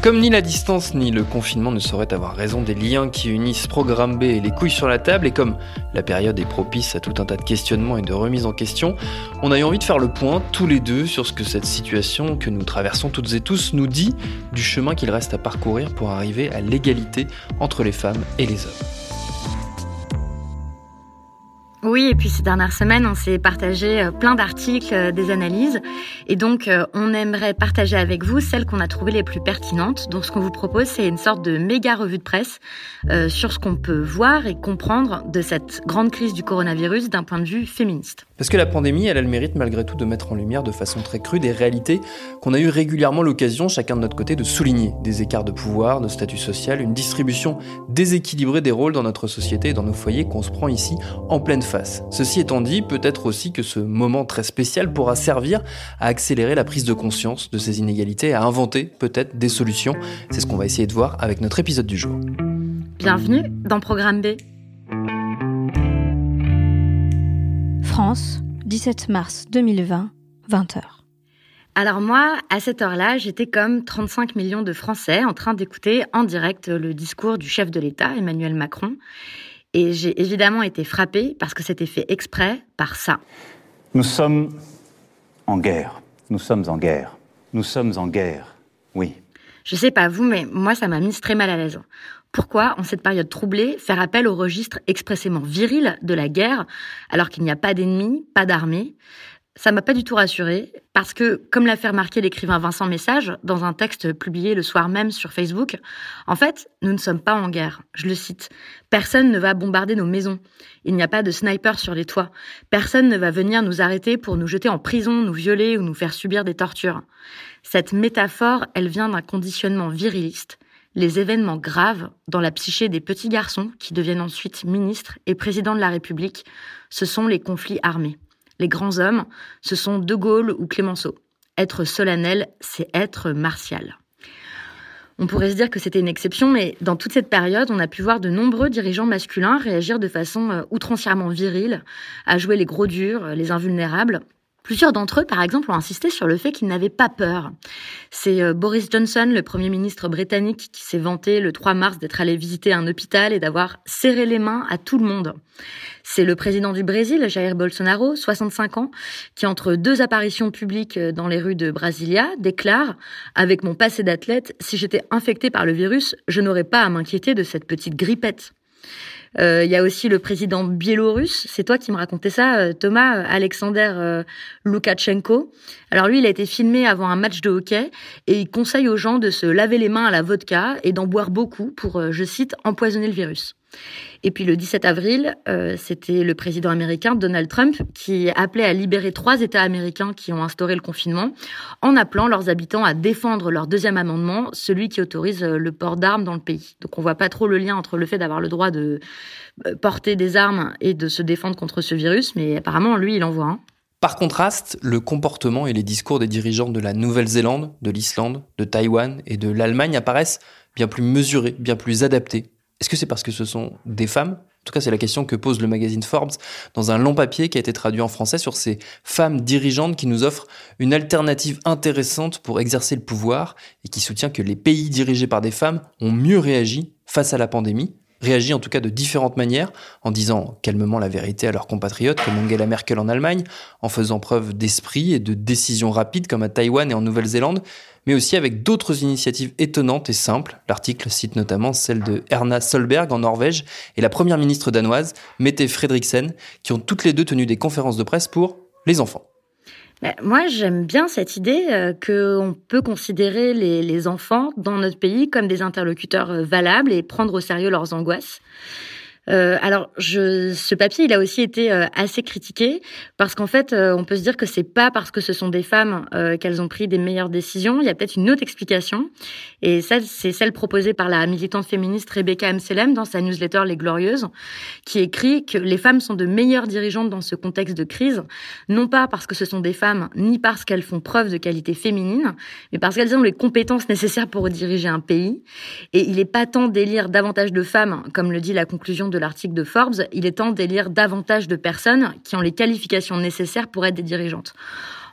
Comme ni la distance ni le confinement ne sauraient avoir raison des liens qui unissent Programme B et les couilles sur la table, et comme la période est propice à tout un tas de questionnements et de remises en question, on a eu envie de faire le point tous les deux sur ce que cette situation que nous traversons toutes et tous nous dit du chemin qu'il reste à parcourir pour arriver à l'égalité entre les femmes et les hommes. Oui, et puis ces dernières semaines, on s'est partagé euh, plein d'articles, euh, des analyses, et donc euh, on aimerait partager avec vous celles qu'on a trouvées les plus pertinentes. Donc ce qu'on vous propose, c'est une sorte de méga revue de presse sur ce qu'on peut voir et comprendre de cette grande crise du coronavirus d'un point de vue féministe. Parce que la pandémie, elle a le mérite malgré tout de mettre en lumière de façon très crue des réalités qu'on a eu régulièrement l'occasion, chacun de notre côté, de souligner. Des écarts de pouvoir, de statut social, une distribution déséquilibrée des rôles dans notre société et dans nos foyers qu'on se prend ici en pleine face. Ceci étant dit, peut-être aussi que ce moment très spécial pourra servir à accélérer la prise de conscience de ces inégalités, à inventer peut-être des solutions. C'est ce qu'on va essayer de voir avec notre épisode du jour. Bienvenue dans Programme B. France, 17 mars 2020, 20h. Alors moi, à cette heure-là, j'étais comme 35 millions de Français en train d'écouter en direct le discours du chef de l'État, Emmanuel Macron. Et j'ai évidemment été frappée parce que c'était fait exprès par ça. Nous sommes en guerre. Nous sommes en guerre. Nous sommes en guerre. Oui. Je sais pas vous, mais moi, ça m'a mise très mal à l'aise. Pourquoi, en cette période troublée, faire appel au registre expressément viril de la guerre, alors qu'il n'y a pas d'ennemis, pas d'armée? Ça m'a pas du tout rassurée, parce que, comme l'a fait remarquer l'écrivain Vincent Message dans un texte publié le soir même sur Facebook, en fait, nous ne sommes pas en guerre. Je le cite. Personne ne va bombarder nos maisons. Il n'y a pas de sniper sur les toits. Personne ne va venir nous arrêter pour nous jeter en prison, nous violer ou nous faire subir des tortures. Cette métaphore, elle vient d'un conditionnement viriliste. Les événements graves dans la psyché des petits garçons qui deviennent ensuite ministres et présidents de la République, ce sont les conflits armés. Les grands hommes, ce sont De Gaulle ou Clémenceau. Être solennel, c'est être martial. On pourrait se dire que c'était une exception, mais dans toute cette période, on a pu voir de nombreux dirigeants masculins réagir de façon euh, outrancièrement virile, à jouer les gros durs, les invulnérables, Plusieurs d'entre eux, par exemple, ont insisté sur le fait qu'ils n'avaient pas peur. C'est euh, Boris Johnson, le Premier ministre britannique, qui s'est vanté le 3 mars d'être allé visiter un hôpital et d'avoir serré les mains à tout le monde. C'est le président du Brésil, Jair Bolsonaro, 65 ans, qui entre deux apparitions publiques euh, dans les rues de Brasilia déclare ⁇ Avec mon passé d'athlète, si j'étais infecté par le virus, je n'aurais pas à m'inquiéter de cette petite grippette. Euh, il y a aussi le président biélorusse. C'est toi qui me racontais ça, euh, Thomas, euh, Alexander Loukachenko. Alors lui, il a été filmé avant un match de hockey et il conseille aux gens de se laver les mains à la vodka et d'en boire beaucoup pour, je cite, empoisonner le virus. Et puis le 17 avril, euh, c'était le président américain Donald Trump qui appelait à libérer trois États américains qui ont instauré le confinement en appelant leurs habitants à défendre leur deuxième amendement, celui qui autorise euh, le port d'armes dans le pays. Donc on voit pas trop le lien entre le fait d'avoir le droit de euh, porter des armes et de se défendre contre ce virus, mais apparemment lui il en voit un. Par contraste, le comportement et les discours des dirigeants de la Nouvelle-Zélande, de l'Islande, de Taïwan et de l'Allemagne apparaissent bien plus mesurés, bien plus adaptés Est-ce que c'est parce que ce sont des femmes? En tout cas, c'est la question que pose le magazine Forbes dans un long papier qui a été traduit en français sur ces femmes dirigeantes qui nous offrent une alternative intéressante pour exercer le pouvoir et qui soutient que les pays dirigés par des femmes ont mieux réagi face à la pandémie réagi en tout cas de différentes manières, en disant calmement la vérité à leurs compatriotes, comme Angela Merkel en Allemagne, en faisant preuve d'esprit et de décision rapide, comme à Taïwan et en Nouvelle-Zélande, mais aussi avec d'autres initiatives étonnantes et simples. L'article cite notamment celle de Erna Solberg en Norvège et la première ministre danoise, Mette Frederiksen, qui ont toutes les deux tenu des conférences de presse pour les enfants. Moi, j'aime bien cette idée euh, qu'on peut considérer les, les, enfants dans notre pays comme des interlocuteurs euh, valables et prendre au sérieux leurs angoisses. Euh, alors, je, ce papier, il a aussi été euh, assez critiqué parce qu'en fait, euh, on peut se dire que c'est pas parce que ce sont des femmes qu'elles ont pris des meilleures décisions. Il y a peut-être une autre explication, et ça, c'est celle proposée par la militante féministe Rebecca Amselem dans sa newsletter Les Glorieuses, qui écrit que les femmes sont de meilleures dirigeantes dans ce contexte de crise, non pas parce que ce sont des femmes, ni parce qu'elles font preuve de qualité féminine, mais parce qu'elles ont les compétences nécessaires pour diriger un pays. Et il est pas tant d'élire davantage de femmes, comme le dit la conclusion de l'article de Forbes, il est temps d'élire davantage de personnes qui ont les qualifications nécessaires pour être des dirigeantes.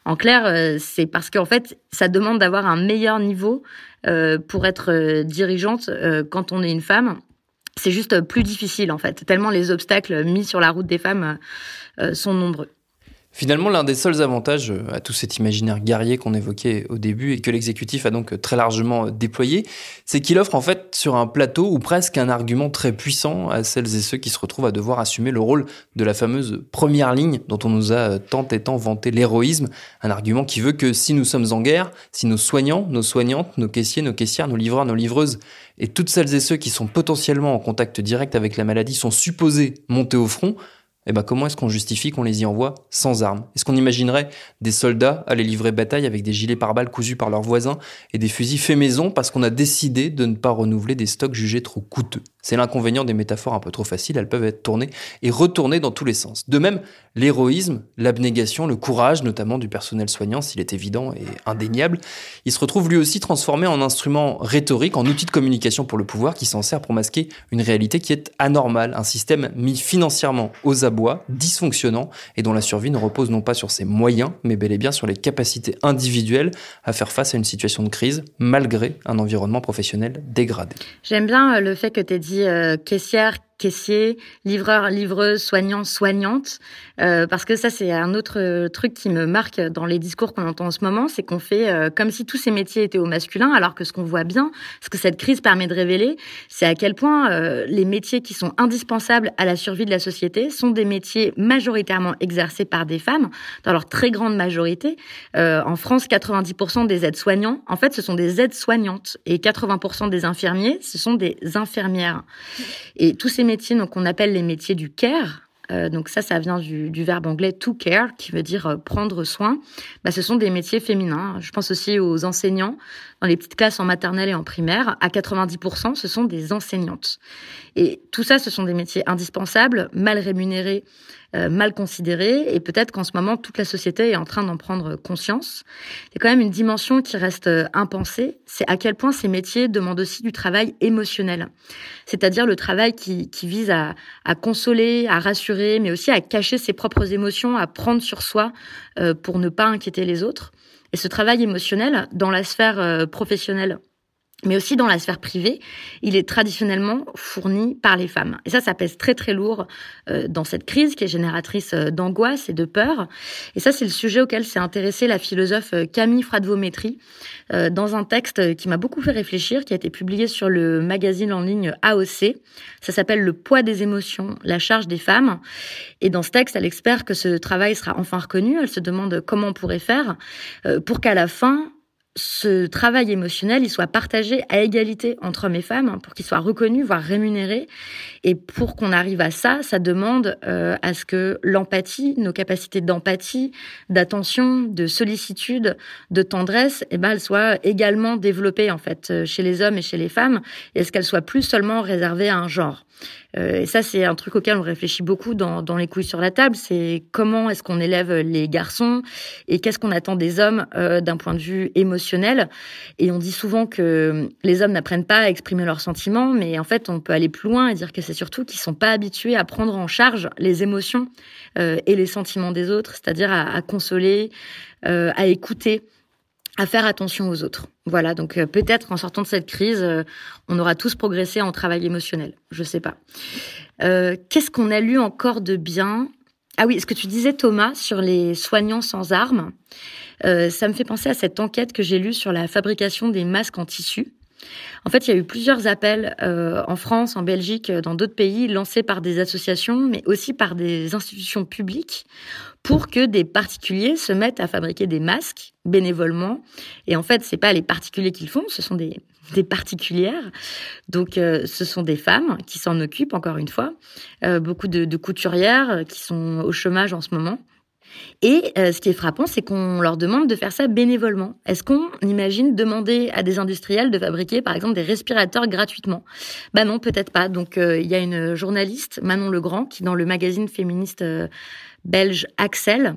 En clair, euh, c'est parce qu'en fait, ça demande d'avoir un meilleur niveau euh, pour être euh, dirigeante quand on est une femme. C'est juste plus difficile en fait, tellement les obstacles mis sur la route des femmes sont nombreux. Finalement, l'un des seuls avantages euh, à tout cet imaginaire guerrier qu'on évoquait au début et que l'exécutif a donc très largement déployé, c'est qu'il offre en fait sur un plateau ou presque un argument très puissant à celles et ceux qui se retrouvent à devoir assumer le rôle de la fameuse première ligne dont on nous a tant et tant vanté l'héroïsme, un argument qui veut que si nous sommes en guerre, si nos soignants, nos soignantes, nos caissiers, nos caissières, nos livreurs, nos livreuses et toutes celles et ceux qui sont potentiellement en contact direct avec la maladie sont supposés monter au front, eh ben comment est-ce qu'on justifie qu'on les y envoie sans armes? Est-ce qu'on imaginerait des soldats aller livrer bataille avec des gilets pare-balles cousus par leurs voisins et des fusils faits maison parce qu'on a décidé de ne pas renouveler des stocks jugés trop coûteux? C'est l'inconvénient des métaphores un peu trop faciles, elles peuvent être tournées et retournées dans tous les sens. De même, l'héroïsme, l'abnégation, le courage, notamment du personnel soignant, s'il est évident et indéniable, il se retrouve lui aussi transformé en instrument rhétorique, en outil de communication pour le pouvoir qui s'en sert pour masquer une réalité qui est anormale, un système mis financièrement aux abords dysfonctionnant et dont la survie ne repose non pas sur ses moyens, mais bel et bien sur les capacités individuelles à faire face à une situation de crise malgré un environnement professionnel dégradé. J'aime bien euh, le fait que tu aies dit euh, caissière, caissier, livreur, livreuse, soignant, soignante, euh, parce que ça c'est un autre euh, truc qui me marque dans les discours qu'on entend en ce moment, c'est qu'on fait euh, comme si tous ces métiers étaient au masculin, alors que ce qu'on voit bien, ce que cette crise permet de révéler, c'est à quel point les métiers qui sont indispensables à la survie de la société sont des métiers majoritairement exercés par des femmes, dans leur très grande majorité. en France, 90% des aides-soignants, en fait, ce sont des aides-soignantes, et 80% des infirmiers, ce sont des infirmières. Et tous ces métiers, donc on appelle les métiers du care. Euh, donc ça, ça vient du, verbe anglais to care, qui veut dire euh, prendre soin. Bah, ce sont des métiers féminins. Je pense aussi aux enseignants dans les petites classes en maternelle et en primaire. À 90%, ce sont des enseignantes. Et tout ça, ce sont des métiers indispensables, mal rémunérés, euh, mal considérés. Et peut-être qu'en ce moment, toute la société est en train d'en prendre conscience. Il y a quand même une dimension qui reste euh, impensée. C'est à quel point ces métiers demandent aussi du travail émotionnel. C'est-à-dire le travail qui, vise à, à, consoler, à rassurer, mais aussi à cacher ses propres émotions, à prendre sur soi euh, pour ne pas inquiéter les autres. Et ce travail émotionnel, dans la sphère professionnelle mais aussi dans la sphère privée, il est traditionnellement fourni par les femmes. Et ça, ça pèse très très lourd euh, dans cette crise qui est génératrice euh, d'angoisse et de peur. Et ça, c'est le sujet auquel s'est intéressée la philosophe euh, Camille Fradvométrie dans un texte qui m'a beaucoup fait réfléchir, qui a été publié sur le magazine en ligne AOC. Ça s'appelle Le poids des émotions, la charge des femmes. Et dans ce texte, elle espère que ce travail sera enfin reconnu. Elle se demande comment on pourrait faire pour qu'à la fin, ce travail émotionnel, il soit partagé à égalité entre hommes et femmes, hein, pour qu'il soit reconnu, voire rémunéré. Et pour qu'on arrive à ça, ça demande euh, à ce que l'empathie, nos capacités d'empathie, d'attention, de sollicitude, de tendresse, eh ben, elles soient également développées en fait euh, chez les hommes et chez les femmes, et est-ce qu'elles soient plus seulement réservées à un genre? Euh, et ça, c'est un truc auquel on réfléchit beaucoup dans, dans les couilles sur la table. C'est comment est-ce qu'on élève les garçons et qu'est-ce qu'on attend des hommes euh, d'un point de vue émotionnel. Et on dit souvent que les hommes n'apprennent pas à exprimer leurs sentiments, mais en fait, on peut aller plus loin et dire que c'est surtout qu'ils sont pas habitués à prendre en charge les émotions euh, et les sentiments des autres, c'est-à-dire à, à, consoler, euh, à écouter à faire attention aux autres. Voilà, donc euh, peut-être en sortant de cette crise, euh, on aura tous progressé en travail émotionnel. Je sais pas. Euh, Qu'est-ce qu'on a lu encore de bien? Ah oui, ce que tu disais Thomas sur les soignants sans armes, euh, ça me fait penser à cette enquête que j'ai lue sur la fabrication des masques en tissu. En fait, il y a eu plusieurs appels euh, en France, en Belgique, dans d'autres pays, lancés par des associations, mais aussi par des institutions publiques, pour que des particuliers se mettent à fabriquer des masques bénévolement. Et en fait, c'est pas les particuliers qui le font, ce sont des, particulières. Donc, euh, ce sont des femmes qui s'en occupent, encore une fois. Euh, beaucoup de couturières qui sont au chômage en ce moment. Et euh, ce qui est frappant, c'est qu'on leur demande de faire ça bénévolement. Est-ce qu'on imagine demander à des industriels de fabriquer, par exemple, des respirateurs gratuitement? Bah non, peut-être pas. Donc, euh, il y a une journaliste, Manon Legrand, qui dans le magazine féministe euh, belge Axel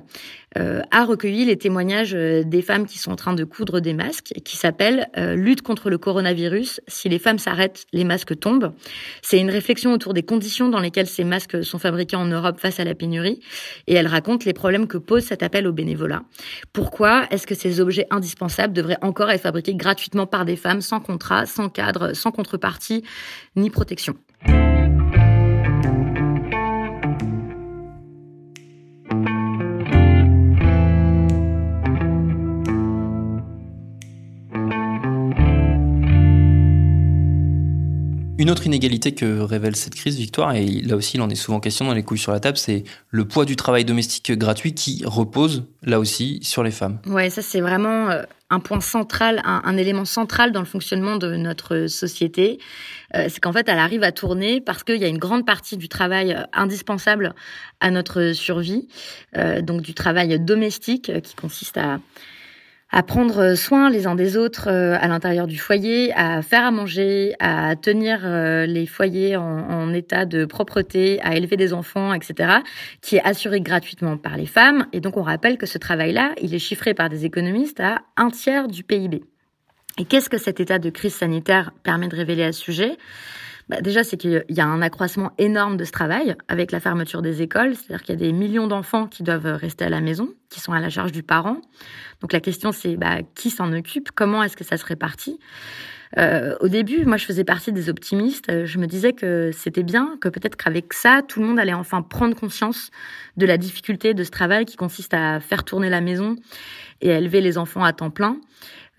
euh, a recueilli les témoignages euh, des femmes qui sont en train de coudre des masques, qui s'appelle euh, Lutte contre le coronavirus. Si les femmes s'arrêtent, les masques tombent. C'est une réflexion autour des conditions dans lesquelles ces masques sont fabriqués en Europe face à la pénurie. Et elle raconte les problèmes que pose cet appel au bénévolat. Pourquoi est-ce que ces objets indispensables devraient encore être fabriqués gratuitement par des femmes sans contrat, sans cadre, sans contrepartie, ni protection? Une autre inégalité que révèle cette crise, Victoire, et là aussi il en est souvent question dans les couilles sur la table, c'est le poids du travail domestique gratuit qui repose là aussi sur les femmes. Ouais, ça c'est vraiment euh, un point central, un, élément central dans le fonctionnement de notre société. Euh, c'est qu'en fait elle arrive à tourner parce qu'il y a une grande partie du travail euh, indispensable à notre survie, donc du travail domestique qui consiste à à prendre soin les uns des autres euh, à l'intérieur du foyer, à faire à manger, à tenir euh, les foyers en, en, état de propreté, à élever des enfants, etc., qui est assuré gratuitement par les femmes. Et donc on rappelle que ce travail-là, il est chiffré par des économistes à un tiers du PIB. Et qu'est-ce que cet état de crise sanitaire permet de révéler à ce sujet? Bah déjà, c'est qu'il y a un accroissement énorme de ce travail avec la fermeture des écoles. C'est-à-dire qu'il y a des millions d'enfants qui doivent rester à la maison, qui sont à la charge du parent. Donc la question, c'est bah, qui s'en occupe? Comment est-ce que ça se répartit? Euh, au début, moi, je faisais partie des optimistes. Je me disais que c'était bien, que peut-être qu'avec ça, tout le monde allait enfin prendre conscience de la difficulté de ce travail qui consiste à faire tourner la maison et à élever les enfants à temps plein.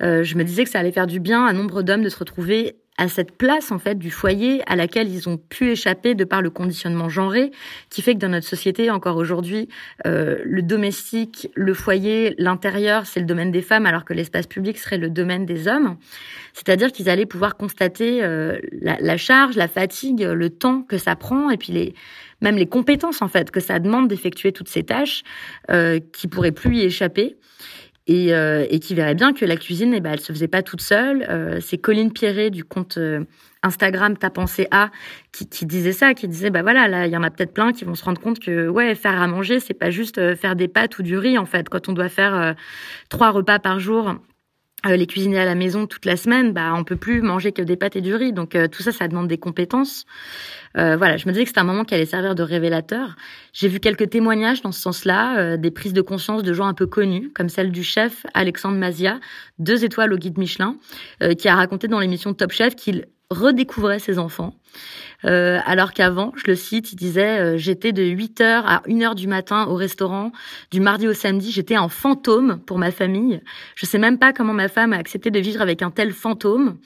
Euh, je me disais que ça allait faire du bien à nombre d'hommes de se retrouver à cette place en fait du foyer à laquelle ils ont pu échapper de par le conditionnement genré qui fait que dans notre société encore aujourd'hui euh, le domestique, le foyer, l'intérieur c'est le domaine des femmes alors que l'espace public serait le domaine des hommes. C'est-à-dire qu'ils allaient pouvoir constater euh, la, charge, la fatigue, le temps que ça prend et puis les même les compétences en fait que ça demande d'effectuer toutes ces tâches euh, qui pourraient plus y échapper et, euh, qui verrait bien que la cuisine, eh ben, elle se faisait pas toute seule. Euh, c'est Colline Pierret du compte euh, Instagram Ta pensée A qui, disait ça, qui disait bah voilà, là il y en a peut-être plein qui vont se rendre compte que ouais faire à manger c'est pas juste faire des pâtes ou du riz en fait. Quand on doit faire trois repas par jour euh, les cuisiner à la maison toute la semaine, bah on peut plus manger que des pâtes et du riz. Donc euh, tout ça, ça demande des compétences. Euh, voilà, je me disais que c'était un moment qui allait servir de révélateur. J'ai vu quelques témoignages dans ce sens-là, euh, des prises de conscience de gens un peu connus, comme celle du chef Alexandre Mazia, deux étoiles au guide Michelin, euh, qui a raconté dans l'émission Top Chef qu'il redécouvrait ses enfants. Euh, alors qu'avant, je le cite, il disait euh, j'étais de 8h à 1h du matin au restaurant, du mardi au samedi, j'étais un fantôme pour ma famille. Je sais même pas comment ma femme a accepté de vivre avec un tel fantôme.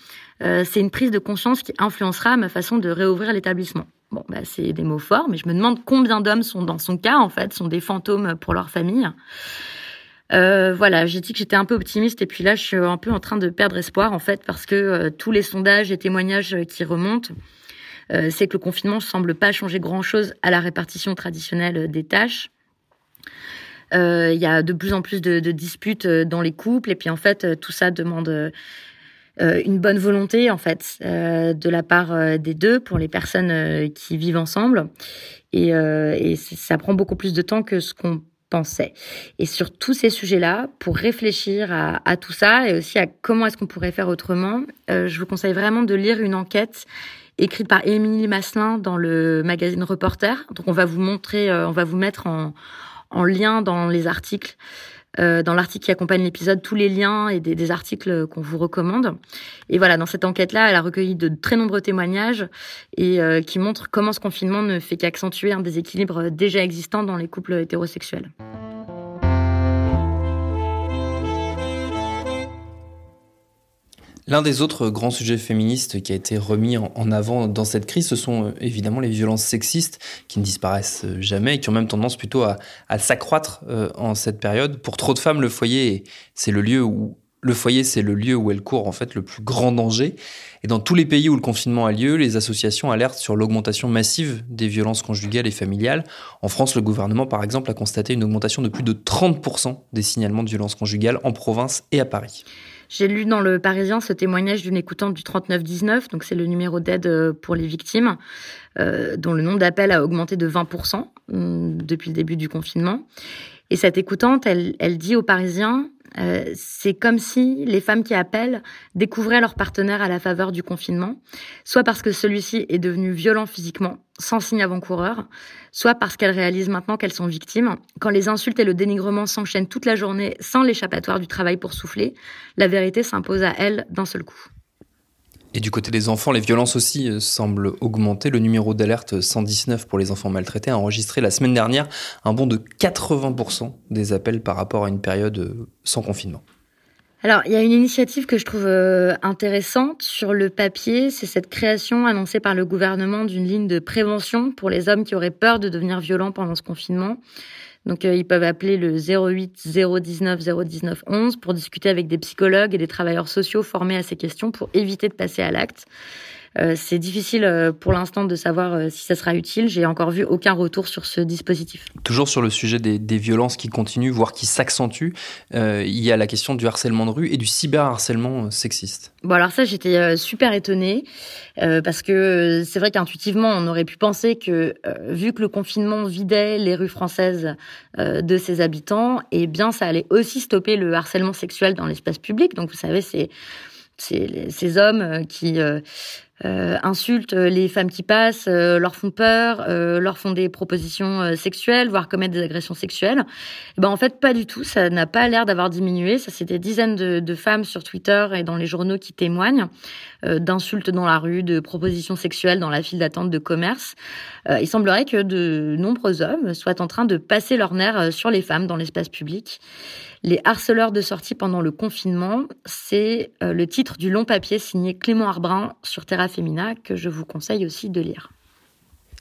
Euh, c'est une prise de conscience qui influencera ma façon de réouvrir l'établissement. Bon, bah, c'est des mots forts, mais je me demande combien d'hommes sont dans son cas, en fait, sont des fantômes pour leur famille. Euh, voilà, j'ai dit que j'étais un peu optimiste et puis là, je suis un peu en train de perdre espoir en fait parce que euh, tous les sondages et témoignages qui remontent, euh, c'est que le confinement semble pas changer grand-chose à la répartition traditionnelle des tâches. Il y a de plus en plus de, de, disputes dans les couples et puis en fait, tout ça demande une bonne volonté en fait de la part des deux pour les personnes qui vivent ensemble et, et ça prend beaucoup plus de temps que ce qu'on pensait. Et sur tous ces sujets-là, pour réfléchir à, tout ça et aussi à comment est-ce qu'on pourrait faire autrement, je vous conseille vraiment de lire une enquête écrite par Émilie Masselin dans le magazine Reporter. Donc on va vous montrer, on va vous mettre en, en lien dans les articles euh, dans l'article qui accompagne l'épisode tous les liens et des, des articles qu'on vous recommande. Et voilà, dans cette enquête-là, elle a recueilli de très nombreux témoignages et euh, qui montrent comment ce confinement ne fait qu'accentuer un déséquilibre déjà existant dans les couples hétérosexuels. L'un des autres grands sujets féministes qui a été remis en avant dans cette crise, ce sont euh, évidemment les violences sexistes qui ne disparaissent jamais et qui ont même tendance plutôt à, s'accroître euh, en cette période. Pour trop de femmes, le foyer, c'est le lieu où le foyer, c'est le lieu où elles courent en fait le plus grand danger. Et dans tous les pays où le confinement a lieu, les associations alertent sur l'augmentation massive des violences conjugales et familiales. En France, le gouvernement, par exemple, a constaté une augmentation de plus de 30% des signalements de violences conjugales en province et à Paris. J'ai lu dans le Parisien ce témoignage d'une écoutante du 3919, donc c'est le numéro d'aide euh, pour les victimes, euh, dont le nombre d'appels a augmenté de 20% hum, depuis le début du confinement. Et cette écoutante, elle, elle dit aux Parisiens, euh, c'est comme si les femmes qui appellent découvraient leur partenaire à la faveur du confinement, soit parce que celui-ci est devenu violent physiquement, sans signe avant-coureur, soit parce qu'elles réalisent maintenant qu'elles sont victimes. Quand les insultes et le dénigrement s'enchaînent toute la journée sans l'échappatoire du travail pour souffler, la vérité s'impose à elles d'un seul coup. Et du côté des enfants, les violences aussi euh, semblent augmenter. Le numéro d'alerte 119 pour les enfants maltraités a enregistré la semaine dernière un bond de 80% des appels par rapport à une période euh, sans confinement. Alors, il y a une initiative que je trouve euh, intéressante sur le papier, c'est cette création annoncée par le gouvernement d'une ligne de prévention pour les hommes qui auraient peur de devenir violents pendant ce confinement. Donc euh, ils peuvent appeler le 08 019 019 11 pour discuter avec des psychologues et des travailleurs sociaux formés à ces questions pour éviter de passer à l'acte. Euh, c'est difficile euh, pour l'instant de savoir euh, si ça sera utile. J'ai encore vu aucun retour sur ce dispositif. Toujours sur le sujet des, des violences qui continuent, voire qui s'accentuent, il y a la question du harcèlement de rue et du cyberharcèlement sexiste. Bon alors ça j'étais super étonnée parce que c'est vrai qu'intuitivement on aurait pu penser que vu que le confinement vidait les rues françaises de ses habitants, et eh bien ça allait aussi stopper le harcèlement sexuel dans l'espace public. Donc vous savez c'est ces hommes qui euh, insultent les femmes qui passent, euh, leur font peur, euh, leur font des propositions euh, sexuelles, voire commettent des agressions sexuelles. Et ben en fait pas du tout, ça n'a pas l'air d'avoir diminué. Ça c'est des dizaines de, de, femmes sur Twitter et dans les journaux qui témoignent d'insultes dans la rue, de propositions sexuelles dans la file d'attente de commerce. il semblerait que de nombreux hommes soient en train de passer leur nerf sur les femmes dans l'espace public. Les harceleurs de sortie pendant le confinement, c'est le titre du long papier signé Clément Arbrin sur Terra Femina que je vous conseille aussi de lire.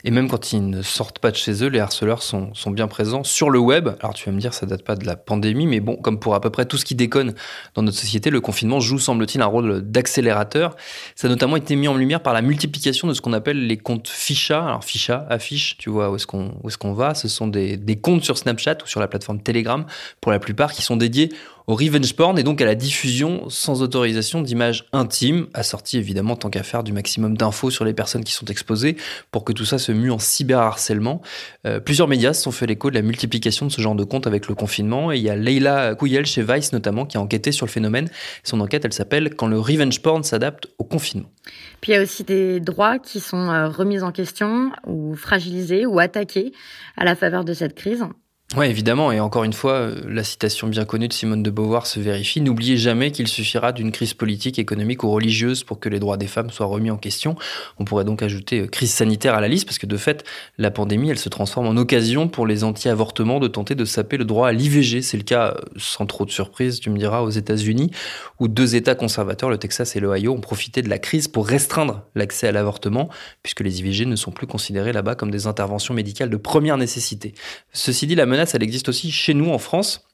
Et même quand ils ne sortent pas de chez eux, les harceleurs sont, sont, bien présents sur le web. Alors tu vas me dire, ça date pas de la pandémie, mais bon, comme pour à peu près tout ce qui déconne dans notre société, le confinement joue, semble-t-il, un rôle d'accélérateur. Ça a notamment été mis en lumière par la multiplication de ce qu'on appelle les comptes ficha. Alors ficha, affiche, tu vois où est-ce qu'on est qu'on va. Ce sont des, des comptes sur Snapchat ou sur la plateforme Telegram, pour la plupart, qui sont dédiés au revenge porn et donc à la diffusion sans autorisation d'images intimes, assorties évidemment tant qu'à faire du maximum d'infos sur les personnes qui sont exposées pour que tout ça se mue en cyberharcèlement. Euh, plusieurs médias se sont fait l'écho de la multiplication de ce genre de comptes avec le confinement et il y a Leila Kouyel chez Vice notamment qui a enquêté sur le phénomène. Son enquête, elle s'appelle Quand le revenge porn s'adapte au confinement. Puis il y a aussi des droits qui sont euh, remis en question ou fragilisés ou attaqués à la faveur de cette crise. Oui, évidemment, et encore une fois, euh, la citation bien connue de Simone de Beauvoir se vérifie. N'oubliez jamais qu'il suffira d'une crise politique, économique ou religieuse pour que les droits des femmes soient remis en question. On pourrait donc ajouter euh, crise sanitaire à la liste, parce que de fait, la pandémie, elle se transforme en occasion pour les anti-avortements de tenter de saper le droit à l'IVG. C'est le cas, euh, sans trop de surprise, tu me diras, aux États-Unis, où deux États conservateurs, le Texas et l'Ohio, ont profité de la crise pour restreindre l'accès à l'avortement, puisque les IVG ne sont plus considérés là-bas comme des interventions médicales de première nécessité. Ceci dit, la menace elle existe aussi chez nous en France.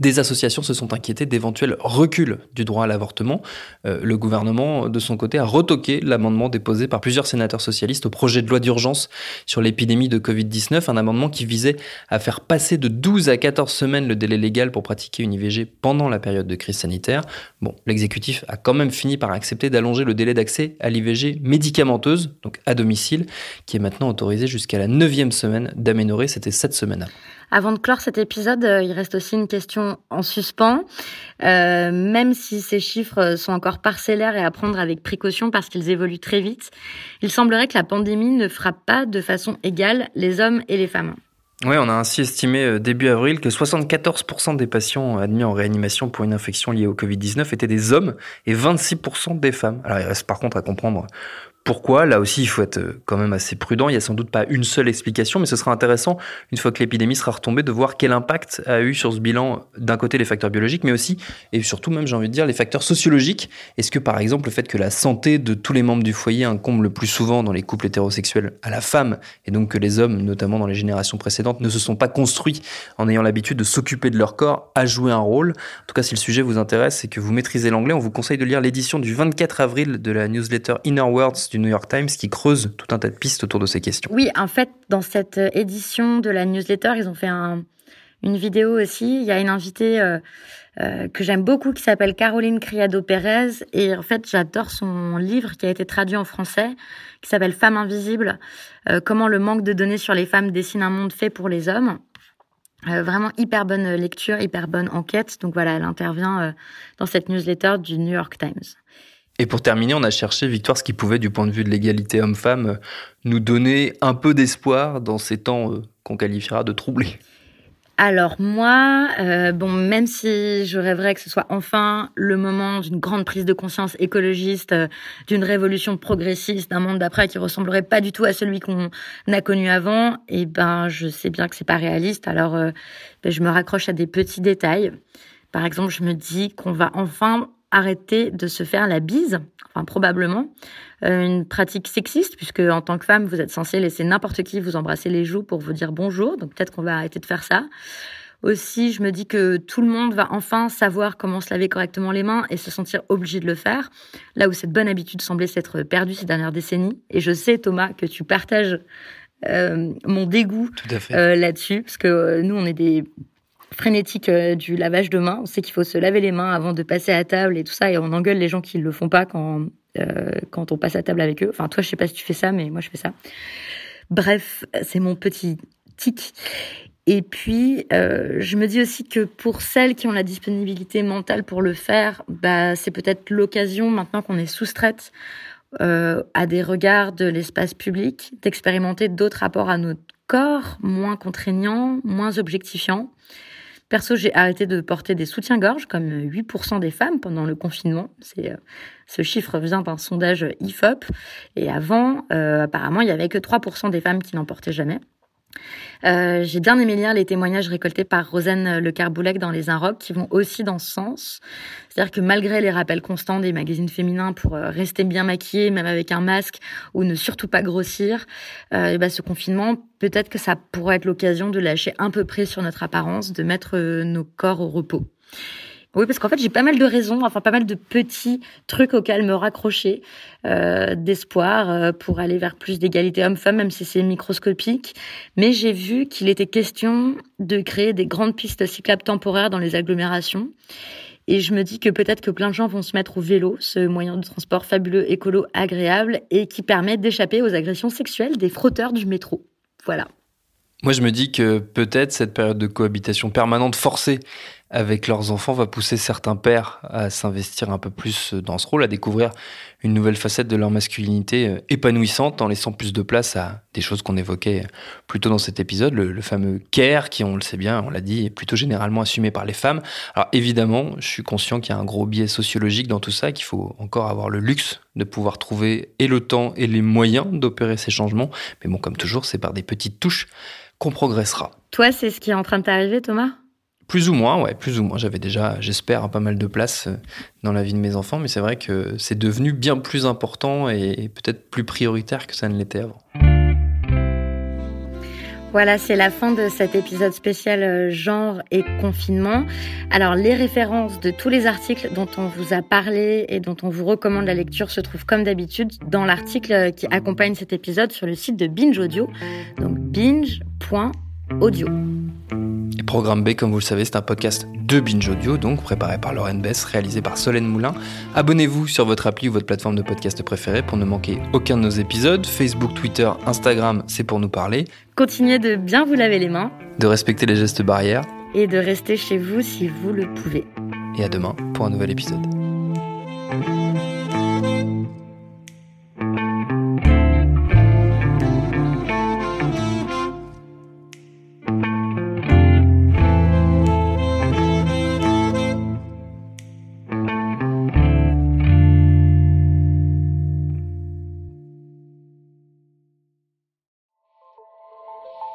Des associations se sont inquiétées d'éventuels reculs du droit à l'avortement. Euh, le gouvernement, de son côté, a retoqué l'amendement déposé par plusieurs sénateurs socialistes au projet de loi d'urgence sur l'épidémie de Covid-19, un amendement qui visait à faire passer de 12 à 14 semaines le délai légal pour pratiquer une IVG pendant la période de crise sanitaire. Bon, l'exécutif a quand même fini par accepter d'allonger le délai d'accès à l'IVG médicamenteuse, donc à domicile, qui est maintenant autorisé jusqu'à la neuvième semaine d'aménorrhée, c'était cette semaine. Avant de clore cet épisode, euh, il reste aussi une question en suspens. Euh, même si ces chiffres sont encore parcellaires et à prendre avec précaution parce qu'ils évoluent très vite, il semblerait que la pandémie ne frappe pas de façon égale les hommes et les femmes. Oui, on a ainsi estimé euh, début avril que 74% des patients admis en réanimation pour une infection liée au Covid-19 étaient des hommes et 26% des femmes. Alors il reste par contre à comprendre pourquoi Là aussi, il faut être euh, quand même assez prudent. Il n'y a sans doute pas une seule explication, mais ce sera intéressant, une fois que l'épidémie sera retombée, de voir quel impact a eu sur ce bilan, d'un côté, les facteurs biologiques, mais aussi, et surtout même, j'ai envie de dire, les facteurs sociologiques. Est-ce que, par exemple, le fait que la santé de tous les membres du foyer incombe le plus souvent dans les couples hétérosexuels à la femme, et donc que les hommes, notamment dans les générations précédentes, ne se sont pas construits en ayant l'habitude de s'occuper de leur corps, a joué un rôle? En tout cas, si le sujet vous intéresse et que vous maîtrisez l'anglais, on vous conseille de lire l'édition du 24 avril de la newsletter Inner Words du New York Times qui creuse tout un tas de pistes autour de ces questions. Oui, en fait, dans cette euh, édition de la newsletter, ils ont fait une vidéo aussi. Il y a une invitée euh, euh, que j'aime beaucoup qui s'appelle Caroline Criado Pérez. Et en fait, j'adore son livre qui a été traduit en français, qui s'appelle Femmes invisibles. comment le manque de données sur les femmes dessine un monde fait pour les hommes. vraiment hyper bonne lecture, hyper bonne enquête. Donc voilà, elle intervient dans cette newsletter du New York Times. Et pour terminer, on a cherché, Victoire, ce qui pouvait, du point de vue de l'égalité homme-femme, euh, nous donner un peu d'espoir dans ces temps euh, qu'on qualifiera de troublés. Alors moi, euh, bon, même si je rêverais que ce soit enfin le moment d'une grande prise de conscience écologiste, d'une révolution progressiste, d'un monde d'après qui ressemblerait pas du tout à celui qu'on a connu avant, et eh ben je sais bien que c'est pas réaliste. Alors ben, je me raccroche à des petits détails. Par exemple, je me dis qu'on va enfin arrêter de se faire la bise, enfin probablement, euh, une pratique sexiste, puisque en tant que femme, vous êtes censé laisser n'importe qui vous embrasser les joues pour vous dire bonjour, donc peut-être qu'on va arrêter de faire ça. Aussi, je me dis que tout le monde va enfin savoir comment se laver correctement les mains et se sentir obligé de le faire, là où cette bonne habitude semblait s'être perdue ces dernières décennies. Et je sais, Thomas, que tu partages euh, mon dégoût euh, là-dessus, parce que nous, on est des frénétique euh, du lavage de mains. On sait qu'il faut se laver les mains avant de passer à table et tout ça, et on engueule les gens qui ne le font pas quand, euh, quand on passe à table avec eux. Enfin, toi, je sais pas si tu fais ça, mais moi, je fais ça. Bref, c'est mon petit tic. Et puis, euh, je me dis aussi que pour celles qui ont la disponibilité mentale pour le faire, bah, c'est peut-être l'occasion, maintenant qu'on est soustraite à des regards de l'espace public, d'expérimenter d'autres rapports à notre corps, moins contraignants, moins objectifiants. Perso, j'ai arrêté de porter des soutiens-gorge, comme 8% des femmes pendant le confinement. C'est euh, ce chiffre vient d'un sondage IFOP. Et avant, euh, apparemment, il y avait que 3% des femmes qui n'en portaient jamais. Euh, j'ai bien aimé lire les témoignages récoltés par Rosanne Le Carboulec dans Les Inrocks qui vont aussi dans ce sens. C'est-à-dire que malgré les rappels constants des magazines féminins pour euh, rester bien maquillée, même avec un masque, ou ne surtout pas grossir, euh, bah, ce confinement, peut-être que ça pourrait être l'occasion de lâcher un peu près sur notre apparence, de mettre nos corps au repos. Oui, parce qu'en fait, j'ai pas mal de raisons, enfin pas mal de petits trucs auxquels me raccrocher, euh, d'espoir euh, pour aller vers plus d'égalité homme-femme, même si c'est microscopique. Mais j'ai vu qu'il était question de créer des grandes pistes cyclables temporaires dans les agglomérations. Et je me dis que peut-être que plein de gens vont se mettre au vélo, ce moyen de transport fabuleux, écolo, agréable, et qui permet d'échapper aux agressions sexuelles des frotteurs du métro. Voilà. Moi, je me dis que peut-être cette période de cohabitation permanente forcée avec leurs enfants va pousser certains pères à s'investir un peu plus dans ce rôle, à découvrir une nouvelle facette de leur masculinité euh, épanouissante en laissant plus de place à des choses qu'on évoquait plus tôt dans cet épisode, le, fameux care qui, on le sait bien, on l'a dit, est plutôt généralement assumé par les femmes. Alors évidemment, je suis conscient qu'il y a un gros biais sociologique dans tout ça, qu'il faut encore avoir le luxe de pouvoir trouver et le temps et les moyens d'opérer ces changements. Mais bon, comme toujours, c'est par des petites touches qu'on progressera. Toi, c'est ce qui est en train de t'arriver, Thomas? Plus ou moins, ouais, plus ou moins. J'avais déjà, j'espère, pas mal de place euh, dans la vie de mes enfants, mais c'est vrai que c'est devenu bien plus important et peut-être plus prioritaire que ça ne l'était avant. Voilà, c'est la fin de cet épisode spécial euh, genre et confinement. Alors, les références de tous les articles dont on vous a parlé et dont on vous recommande la lecture se trouvent comme d'habitude dans l'article qui accompagne cet épisode sur le site de Binge Audio. Donc, binge.audio. Et Programme B, comme vous le savez, c'est un podcast de Binge Audio, donc préparé par Lauren Bess, réalisé par Solène Moulin. Abonnez-vous sur votre appli ou votre plateforme de podcast préférée pour ne manquer aucun de nos épisodes. Facebook, Twitter, Instagram, c'est pour nous parler. Continuez de bien vous laver les mains. De respecter les gestes barrières. Et de rester chez vous si vous le pouvez. Et à demain pour un nouvel épisode.